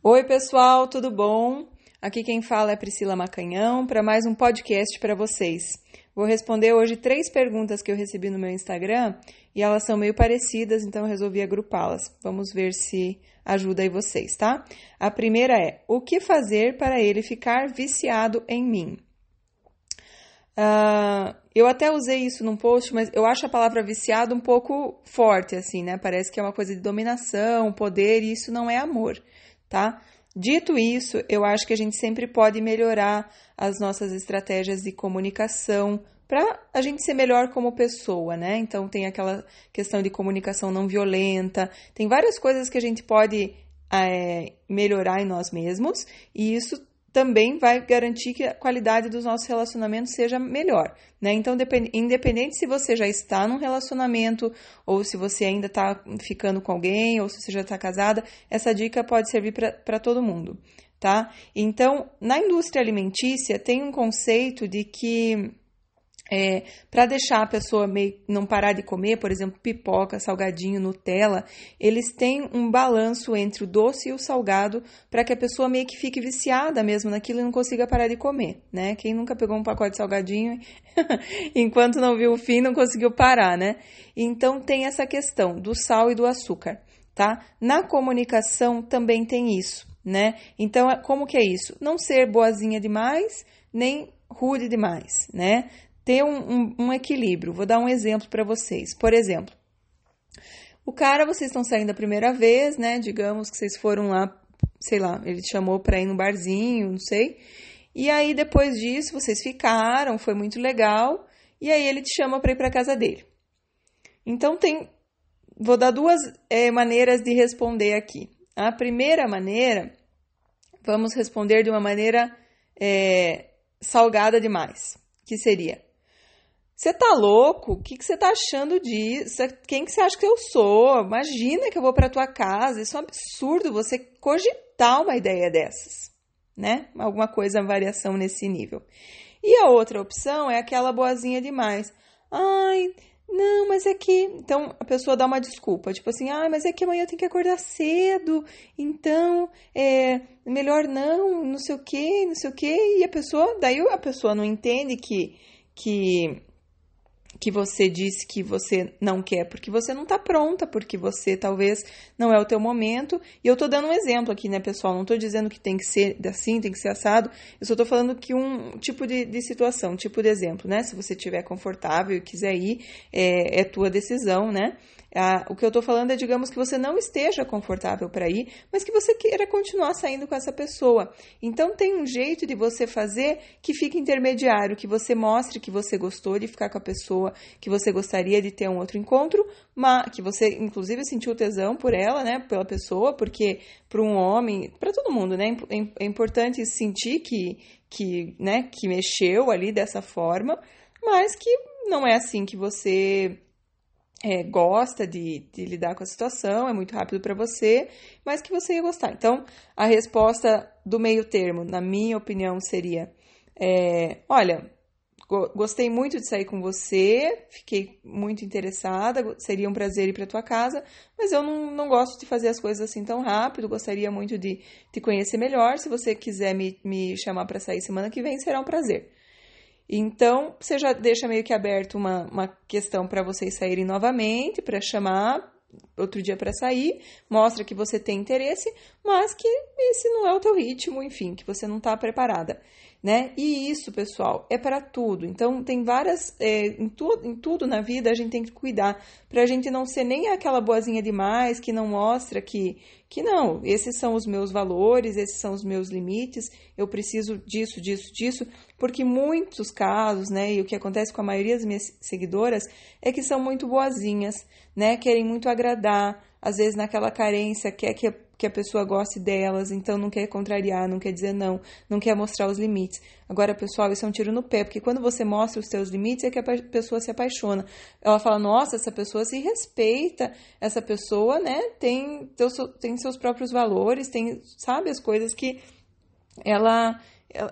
Oi, pessoal, tudo bom? Aqui quem fala é Priscila Macanhão para mais um podcast para vocês. Vou responder hoje três perguntas que eu recebi no meu Instagram e elas são meio parecidas, então eu resolvi agrupá-las. Vamos ver se ajuda aí vocês, tá? A primeira é: o que fazer para ele ficar viciado em mim? Uh, eu até usei isso num post, mas eu acho a palavra viciado um pouco forte, assim, né? Parece que é uma coisa de dominação, poder, e isso não é amor, tá? Dito isso, eu acho que a gente sempre pode melhorar as nossas estratégias de comunicação para a gente ser melhor como pessoa, né? Então tem aquela questão de comunicação não violenta, tem várias coisas que a gente pode é, melhorar em nós mesmos, e isso também vai garantir que a qualidade dos nossos relacionamentos seja melhor, né? Então, independente se você já está num relacionamento ou se você ainda está ficando com alguém ou se você já está casada, essa dica pode servir para todo mundo, tá? Então, na indústria alimentícia tem um conceito de que é, para deixar a pessoa meio não parar de comer, por exemplo, pipoca, salgadinho, Nutella, eles têm um balanço entre o doce e o salgado para que a pessoa meio que fique viciada mesmo naquilo e não consiga parar de comer, né? Quem nunca pegou um pacote de salgadinho enquanto não viu o fim não conseguiu parar, né? Então tem essa questão do sal e do açúcar, tá? Na comunicação também tem isso, né? Então como que é isso? Não ser boazinha demais, nem rude demais, né? Ter um, um, um equilíbrio. Vou dar um exemplo para vocês. Por exemplo, o cara, vocês estão saindo a primeira vez, né? Digamos que vocês foram lá, sei lá, ele te chamou para ir no barzinho, não sei. E aí depois disso vocês ficaram, foi muito legal. E aí ele te chama para ir para casa dele. Então tem, vou dar duas é, maneiras de responder aqui. A primeira maneira, vamos responder de uma maneira é, salgada demais, que seria você tá louco? O que, que você tá achando disso? Quem que você acha que eu sou? Imagina que eu vou para tua casa. Isso é um absurdo você cogitar uma ideia dessas, né? Alguma coisa, variação nesse nível. E a outra opção é aquela boazinha demais. Ai, não, mas é que. Então a pessoa dá uma desculpa, tipo assim, ai, mas é que amanhã eu tenho que acordar cedo, então é melhor não, não sei o que, não sei o que. E a pessoa, daí a pessoa não entende que. que que você disse que você não quer, porque você não está pronta, porque você talvez não é o teu momento. E eu estou dando um exemplo aqui, né, pessoal? Não estou dizendo que tem que ser assim, tem que ser assado. Eu só estou falando que um tipo de, de, situação, tipo de exemplo, né? Se você estiver confortável e quiser ir, é, é tua decisão, né? O que eu estou falando é, digamos, que você não esteja confortável para ir, mas que você queira continuar saindo com essa pessoa. Então, tem um jeito de você fazer que fique intermediário, que você mostre que você gostou de ficar com a pessoa, que você gostaria de ter um outro encontro, mas que você, inclusive, sentiu tesão por ela, né, pela pessoa, porque para um homem, para todo mundo, né, é, é importante sentir que, que, né, que mexeu ali dessa forma, mas que não é assim que você é, gosta de, de, lidar com a situação, é muito rápido para você, mas que você ia gostar. Então, a resposta do meio termo, na minha opinião, seria: é, olha, gostei muito de sair com você, fiquei muito interessada, seria um prazer ir para tua casa, mas eu não, não gosto de fazer as coisas assim tão rápido, gostaria muito de te conhecer melhor. Se você quiser me, me chamar para sair semana que vem, será um prazer. Então, você já deixa meio que aberto uma, uma questão para vocês saírem novamente, para chamar outro dia para sair, mostra que você tem interesse, mas que esse não é o teu ritmo, enfim, que você não está preparada né? E isso, pessoal, é para tudo. Então, tem várias. É, em, tu, em tudo na vida a gente tem que cuidar para a gente não ser nem aquela boazinha demais que não mostra que, que não, esses são os meus valores, esses são os meus limites, eu preciso disso, disso, disso, porque muitos casos, né? E o que acontece com a maioria das minhas seguidoras é que são muito boazinhas, né? Querem muito agradar, às vezes naquela carência, quer que que a pessoa goste delas, então não quer contrariar, não quer dizer não, não quer mostrar os limites. Agora, pessoal, isso é um tiro no pé, porque quando você mostra os seus limites é que a pessoa se apaixona. Ela fala: "Nossa, essa pessoa se respeita, essa pessoa, né, tem tem seus próprios valores, tem, sabe, as coisas que ela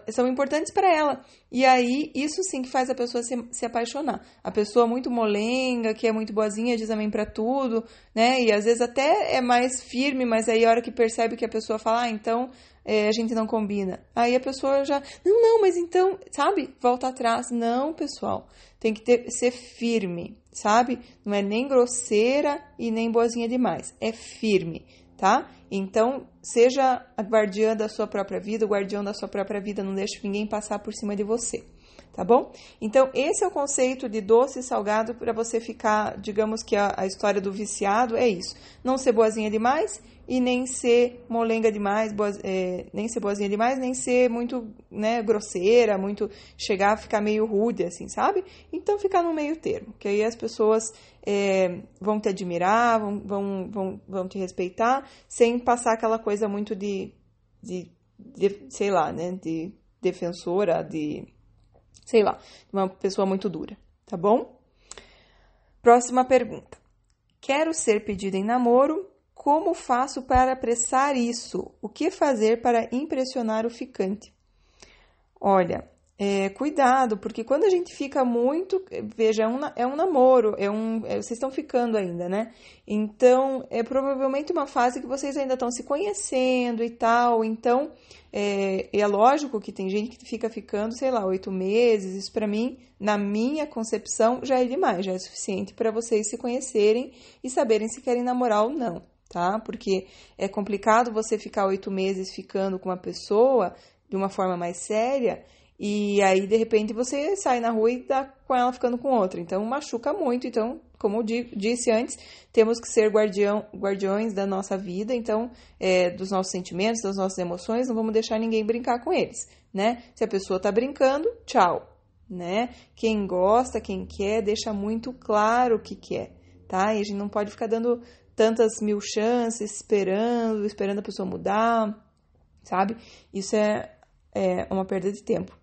são importantes para ela. E aí, isso sim que faz a pessoa se, se apaixonar. A pessoa muito molenga, que é muito boazinha, diz amém para tudo, né? E às vezes até é mais firme, mas aí a hora que percebe que a pessoa fala, ah, então é, a gente não combina. Aí a pessoa já, não, não, mas então, sabe? Volta atrás. Não, pessoal. Tem que ter, ser firme, sabe? Não é nem grosseira e nem boazinha demais. É firme, tá? Então, seja a guardiã da sua própria vida, o guardião da sua própria vida, não deixe ninguém passar por cima de você, tá bom? Então, esse é o conceito de doce e salgado para você ficar, digamos que a, a história do viciado é isso. Não ser boazinha demais e nem ser molenga demais, é, nem ser boazinha demais, nem ser muito né, grosseira, muito chegar a ficar meio rude, assim, sabe? Então ficar no meio termo, que aí as pessoas é, vão te admirar, vão, vão, vão, vão te respeitar, sem passar aquela coisa muito de, de, de sei lá, né, de defensora, de, sei lá, uma pessoa muito dura, tá bom? Próxima pergunta. Quero ser pedida em namoro como faço para apressar isso? O que fazer para impressionar o ficante? Olha, é, cuidado, porque quando a gente fica muito. Veja, é um, é um namoro, é um, é, vocês estão ficando ainda, né? Então, é provavelmente uma fase que vocês ainda estão se conhecendo e tal. Então, é, é lógico que tem gente que fica ficando, sei lá, oito meses. Isso, para mim, na minha concepção, já é demais, já é suficiente para vocês se conhecerem e saberem se querem namorar ou não tá? Porque é complicado você ficar oito meses ficando com uma pessoa de uma forma mais séria e aí de repente você sai na rua e tá com ela ficando com outra. Então machuca muito. Então, como eu disse antes, temos que ser guardião, guardiões da nossa vida, então é, dos nossos sentimentos, das nossas emoções. Não vamos deixar ninguém brincar com eles, né? Se a pessoa tá brincando, tchau, né? Quem gosta, quem quer, deixa muito claro o que quer, tá? E a gente não pode ficar dando tantas mil chances, esperando, esperando a pessoa mudar, sabe? Isso é, é uma perda de tempo.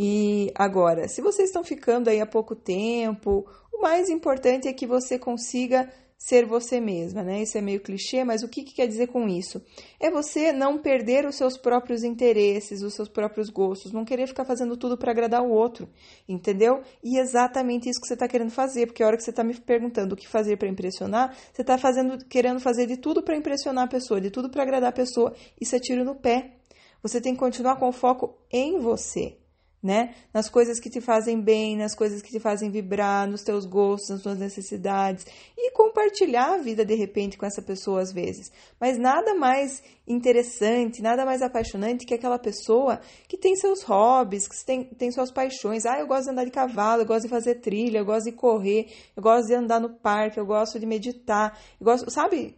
E agora, se vocês estão ficando aí há pouco tempo, o mais importante é que você consiga ser você mesma, né? Isso é meio clichê, mas o que, que, quer dizer com isso? É você não perder os seus próprios interesses, os seus próprios gostos, não querer ficar fazendo tudo para agradar o outro, entendeu? E é exatamente isso que você está querendo fazer, porque a hora que você está me perguntando o que fazer para impressionar, você está fazendo, querendo fazer de tudo para impressionar a pessoa, de tudo para agradar a pessoa. Isso é tiro no pé. Você tem que continuar com o foco em você né? Nas coisas que te fazem bem, nas coisas que te fazem vibrar, nos teus gostos, nas tuas necessidades e compartilhar a vida de repente com essa pessoa às vezes. Mas nada mais interessante, nada mais apaixonante que aquela pessoa que tem seus hobbies, que tem, tem suas paixões. Ah, eu gosto de andar de cavalo, eu gosto de fazer trilha, eu gosto de correr, eu gosto de andar no parque, eu gosto de meditar, eu gosto, sabe?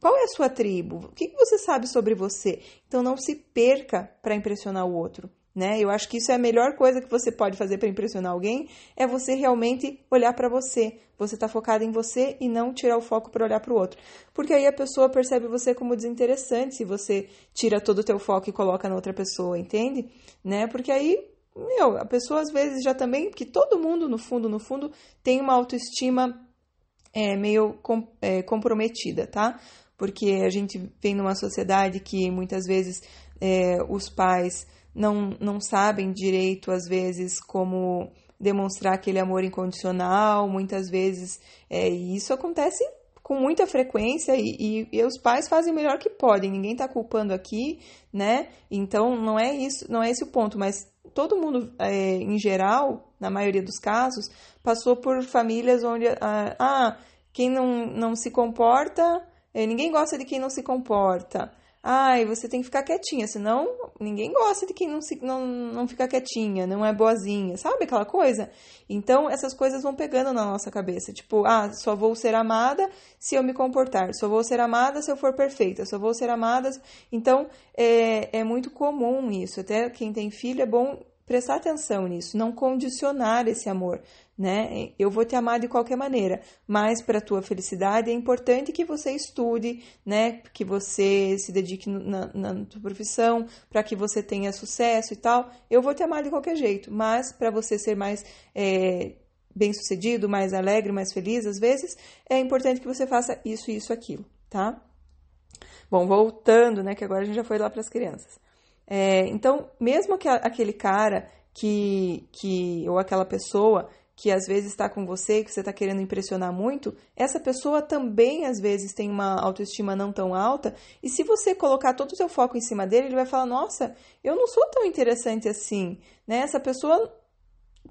Qual é a sua tribo? O que você sabe sobre você? Então não se perca para impressionar o outro né? Eu acho que isso é a melhor coisa que você pode fazer para impressionar alguém, é você realmente olhar para você. Você está focado em você e não tirar o foco para olhar para o outro. Porque aí a pessoa percebe você como desinteressante se você tira todo o teu foco e coloca na outra pessoa, entende? Né? Porque aí, meu, a pessoa às vezes já também, que todo mundo no fundo, no fundo, tem uma autoestima é, meio com, é, comprometida, tá? Porque a gente vem numa sociedade que muitas vezes é, os pais não, não sabem direito, às vezes, como demonstrar aquele amor incondicional, muitas vezes, é, e isso acontece com muita frequência e, e, e, os pais fazem o melhor que podem, ninguém está culpando aqui, né? Então não é isso, não é esse o ponto, mas todo mundo, é, em geral, na maioria dos casos, passou por famílias onde ah, ah quem não, não se comporta, é, ninguém gosta de quem não se comporta ai, você tem que ficar quietinha, senão ninguém gosta de quem não, se, não, não fica quietinha, não é boazinha, sabe aquela coisa? Então, essas coisas vão pegando na nossa cabeça, tipo, ah, só vou ser amada se eu me comportar, só vou ser amada se eu for perfeita, só vou ser amada. Então, é, é muito comum isso, até quem tem filho é bom prestar atenção nisso, não condicionar esse amor, né? Eu vou te amar de qualquer maneira, mas para a tua felicidade é importante que você estude, né? Que você se dedique na, na tua profissão, para que você tenha sucesso e tal. Eu vou te amar de qualquer jeito, mas para você ser mais é, bem sucedido, mais alegre, mais feliz, às vezes é importante que você faça isso, isso, aquilo, tá? Bom, voltando, né? Que agora a gente já foi lá para as crianças. É, então, mesmo que aquele cara que, que ou aquela pessoa que às vezes está com você, que você está querendo impressionar muito, essa pessoa também às vezes tem uma autoestima não tão alta, e se você colocar todo o seu foco em cima dele, ele vai falar: "Nossa, eu não sou tão interessante assim", né? Essa pessoa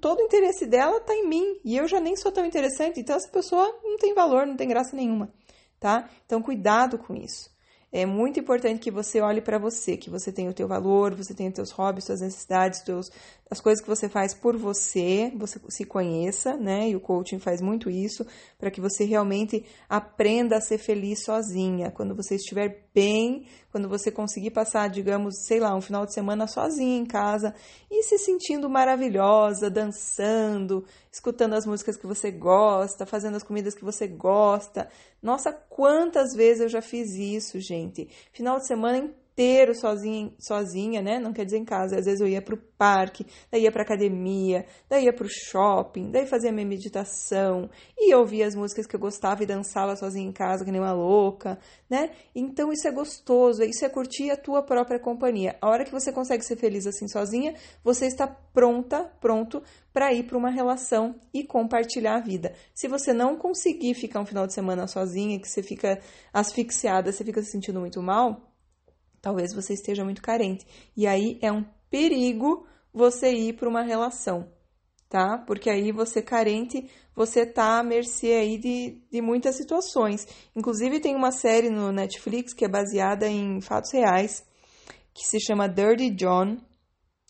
todo o interesse dela está em mim, e eu já nem sou tão interessante, então essa pessoa não tem valor, não tem graça nenhuma, tá? Então cuidado com isso. É muito importante que você olhe para você, que você tenha o teu valor, você tenha os teus hobbies, suas necessidades, teus, as coisas que você faz por você, você se conheça, né? E o coaching faz muito isso para que você realmente aprenda a ser feliz sozinha. Quando você estiver bem, quando você conseguir passar, digamos, sei lá, um final de semana sozinha em casa e se sentindo maravilhosa, dançando, escutando as músicas que você gosta, fazendo as comidas que você gosta. Nossa, quantas vezes eu já fiz isso, gente? Final de semana inteiro sozinha, sozinha, né? Não quer dizer em casa. Às vezes eu ia para o parque, daí ia para academia, daí ia para o shopping, daí fazia minha meditação e ouvia as músicas que eu gostava e dançava sozinha em casa, que nem uma louca, né? Então isso é gostoso, isso é curtir a tua própria companhia. A hora que você consegue ser feliz assim sozinha, você está pronta, pronto para ir para uma relação e compartilhar a vida. Se você não conseguir ficar um final de semana sozinha, que você fica asfixiada, você fica se sentindo muito mal, Talvez você esteja muito carente. E aí é um perigo você ir para uma relação, tá? Porque aí você carente, você tá à mercê aí de, de muitas situações. Inclusive tem uma série no Netflix que é baseada em fatos reais, que se chama Dirty John,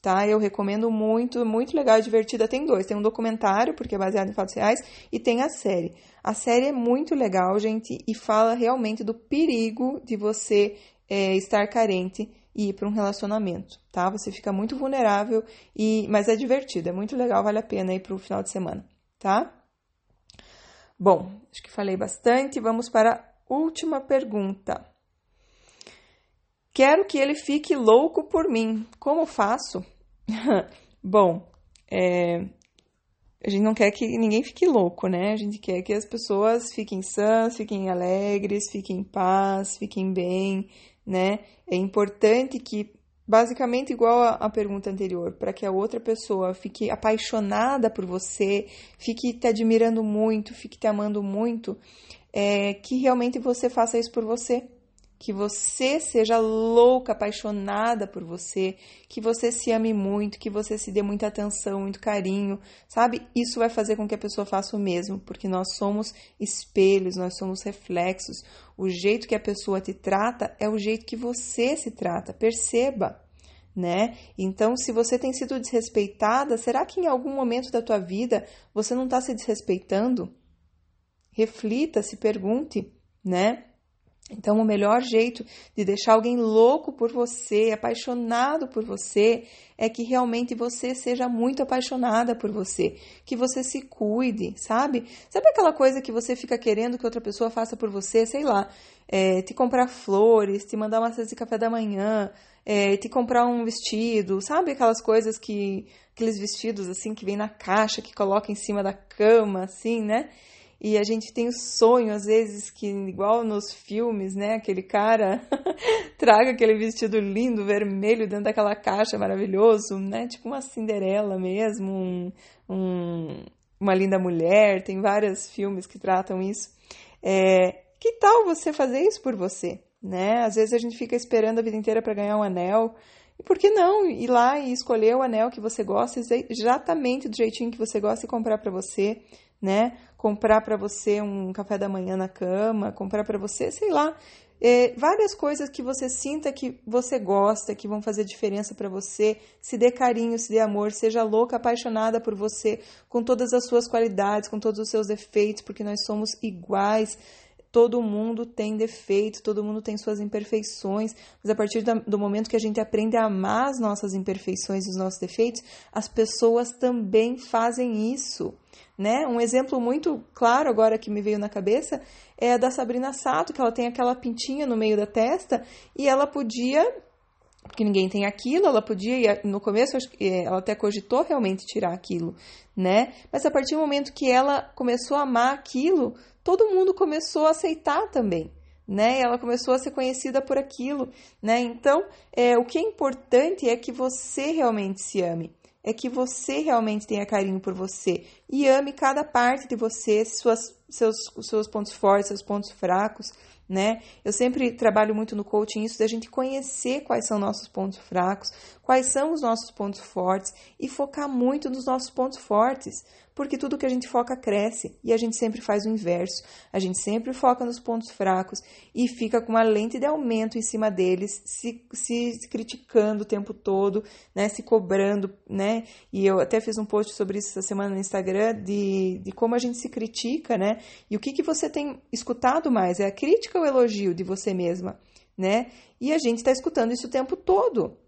tá? Eu recomendo muito, muito legal, divertida. Tem dois, tem um documentário, porque é baseado em fatos reais, e tem a série. A série é muito legal, gente, e fala realmente do perigo de você é, estar carente e ir para um relacionamento, tá? Você fica muito vulnerável e, mas é divertido, é muito legal, vale a pena ir para o final de semana, tá? Bom, acho que falei bastante. Vamos para a última pergunta. Quero que ele fique louco por mim. Como faço? Bom, é, a gente não quer que ninguém fique louco, né? A gente quer que as pessoas fiquem sãs, fiquem alegres, fiquem em paz, fiquem bem, né? É importante que, basicamente, igual a pergunta anterior, para que a outra pessoa fique apaixonada por você, fique te admirando muito, fique te amando muito, é, que realmente você faça isso por você que você seja louca, apaixonada por você, que você se ame muito, que você se dê muita atenção, muito carinho, sabe? Isso vai fazer com que a pessoa faça o mesmo, porque nós somos espelhos, nós somos reflexos. O jeito que a pessoa te trata é o jeito que você se trata, perceba. Né? Então, se você tem sido desrespeitada, será que em algum momento da tua vida você não está se desrespeitando? Reflita, se pergunte, né? Então, o melhor jeito de deixar alguém louco por você, apaixonado por você, é que realmente você seja muito apaixonada por você, que você se cuide, sabe? Sabe aquela coisa que você fica querendo que outra pessoa faça por você, sei lá, é, te comprar flores, te mandar uma cesta de café da manhã, é, te comprar um vestido, sabe aquelas coisas que, aqueles vestidos assim que vem na caixa, que coloca em cima da cama, assim, né? E a gente tem o sonho, às vezes, que, igual nos filmes, né? Aquele cara traga aquele vestido lindo, vermelho, dentro daquela caixa maravilhoso, né? Tipo uma Cinderela mesmo, um, um, uma linda mulher. Tem vários filmes que tratam isso. É, que tal você fazer isso por você? Né? Às vezes a gente fica esperando a vida inteira para ganhar um anel. E por que não ir lá e escolher o anel que você gosta, exatamente do jeitinho que você gosta e comprar para você? Né? Comprar para você um café da manhã na cama, comprar para você, sei lá, é, várias coisas que você sinta que você gosta, que vão fazer diferença para você. Se dê carinho, se dê amor, seja louca, apaixonada por você, com todas as suas qualidades, com todos os seus defeitos, porque nós somos iguais. Todo mundo tem defeitos, todo mundo tem suas imperfeições, mas a partir do momento que a gente aprende a amar as nossas imperfeições e os nossos defeitos, as pessoas também fazem isso. Né? Um exemplo muito claro agora que me veio na cabeça é a da Sabrina Sato, que ela tem aquela pintinha no meio da testa e ela podia porque ninguém tem aquilo, ela podia, no começo é, ela até cogitou realmente tirar aquilo, né? Mas a partir do momento que ela começou a amar aquilo, todo mundo começou a aceitar também, né? Ela começou a ser conhecida por aquilo, né? Então, é, o que é importante é que você realmente se ame, é que você realmente tenha carinho por você e ame cada parte de você, suas, seus, seus pontos fortes, seus pontos fracos, né? Eu sempre trabalho muito no coaching isso da gente conhecer quais são nossos pontos fracos, quais são os nossos pontos fortes e focar muito nos nossos pontos fortes, porque tudo que a gente foca cresce e a gente sempre faz o inverso. A gente sempre foca nos pontos fracos e fica com uma lente de aumento em cima deles, se, se criticando o tempo todo, né? Se cobrando, né? E eu até fiz um post sobre isso essa semana no Instagram de, de como a gente se critica, né? E o que, que você tem escutado mais? É a crítica ou o elogio de você mesma, né? E a gente está escutando isso o tempo todo.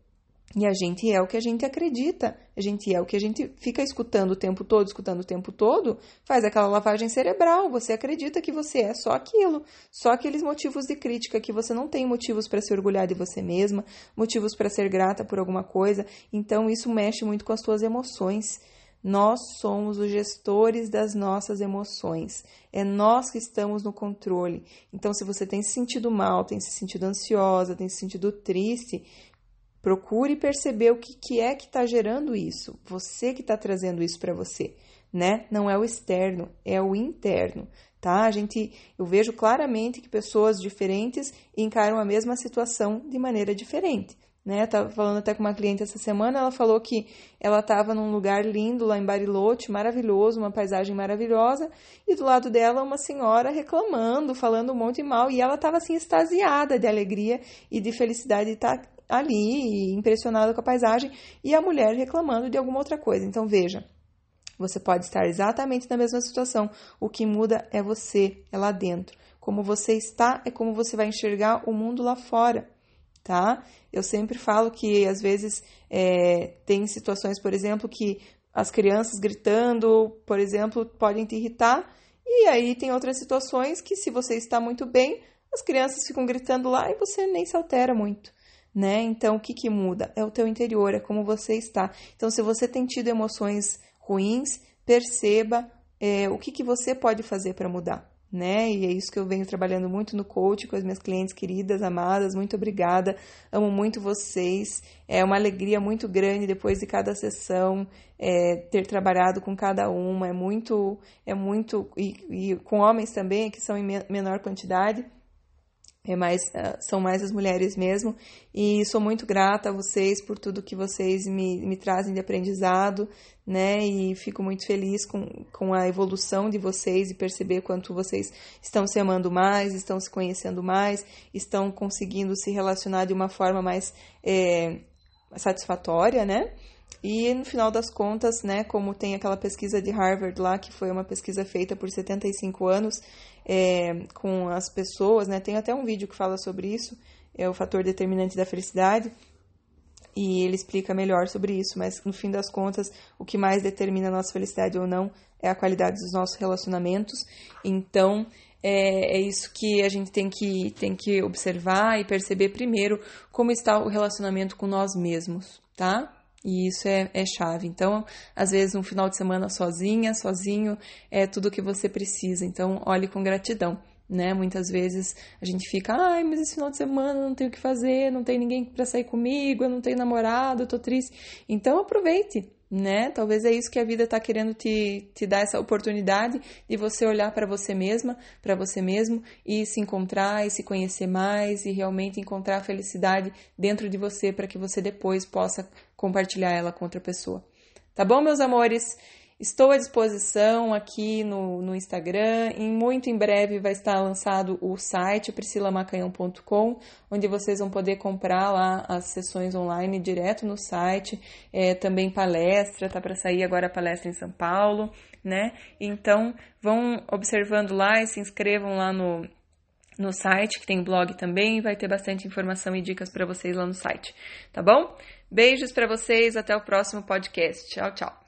E a gente é o que a gente acredita, a gente é o que a gente fica escutando o tempo todo, escutando o tempo todo, faz aquela lavagem cerebral. Você acredita que você é só aquilo, só aqueles motivos de crítica, que você não tem motivos para se orgulhar de você mesma, motivos para ser grata por alguma coisa. Então isso mexe muito com as suas emoções. Nós somos os gestores das nossas emoções. É nós que estamos no controle. Então, se você tem se sentido mal, tem se sentido ansiosa, tem se sentido triste, Procure perceber o que, que é que está gerando isso. Você que está trazendo isso para você, né? Não é o externo, é o interno, tá? A gente, eu vejo claramente que pessoas diferentes encaram a mesma situação de maneira diferente. Né, tava falando até com uma cliente essa semana, ela falou que ela estava num lugar lindo lá em Bariloche, maravilhoso, uma paisagem maravilhosa, e do lado dela uma senhora reclamando, falando um monte de mal, e ela estava assim extasiada de alegria e de felicidade de estar tá ali, impressionado com a paisagem, e a mulher reclamando de alguma outra coisa. Então veja, você pode estar exatamente na mesma situação. O que muda é você, é lá dentro. Como você está é como você vai enxergar o mundo lá fora, tá? Eu sempre falo que às vezes é, tem situações, por exemplo, que as crianças gritando, por exemplo, podem te irritar. E aí tem outras situações que, se você está muito bem, as crianças ficam gritando lá e você nem se altera muito né? Então, o que, que muda? É o teu interior, é como você está. Então, se você tem tido emoções ruins, perceba é, o que, que você pode fazer para mudar, né? E é isso que eu venho trabalhando muito no coach com as minhas clientes queridas, amadas. Muito obrigada, amo muito vocês. É uma alegria muito grande depois de cada sessão é, ter trabalhado com cada uma. É muito, é muito e, e com homens também que são em menor quantidade é mais, é, são mais as mulheres mesmo. E sou muito grata a vocês por tudo que vocês me, me trazem de aprendizado, né? E fico muito feliz com, com a evolução de vocês e perceber quanto vocês estão se amando mais, estão se conhecendo mais, estão conseguindo se relacionar de uma forma mais é, satisfatória, né? E no final das contas, né, como tem aquela pesquisa de Harvard lá, que foi uma pesquisa feita por 75 anos é, com as pessoas, né, tem até um vídeo que fala sobre isso, é o fator determinante da felicidade, e ele explica melhor sobre isso, mas no fim das contas, o que mais determina a nossa felicidade ou não é a qualidade dos nossos relacionamentos. Então, é, é, isso que a gente tem que, tem que observar e perceber primeiro como está o relacionamento com nós mesmos, tá? E isso é, é chave. Então, às vezes, um final de semana sozinha, sozinho, é tudo o que você precisa. Então, olhe com gratidão. Né? Muitas vezes a gente fica, ai, mas esse final de semana não tenho o que fazer, não tem ninguém para sair comigo, eu não tenho namorado, eu tô triste. Então aproveite, né? Talvez é isso que a vida está querendo te, te dar essa oportunidade de você olhar para você mesma, para você mesmo e se encontrar e se conhecer mais e realmente encontrar a felicidade dentro de você para que você depois possa compartilhar ela com outra pessoa. Tá bom, meus amores? Estou à disposição aqui no, no Instagram. Em muito em breve vai estar lançado o site priscilamacanhão.com, onde vocês vão poder comprar lá as sessões online direto no site. É, também palestra, tá para sair agora a palestra em São Paulo, né? Então vão observando lá e se inscrevam lá no, no site, que tem blog também, vai ter bastante informação e dicas para vocês lá no site, tá bom? Beijos para vocês, até o próximo podcast. Tchau, tchau.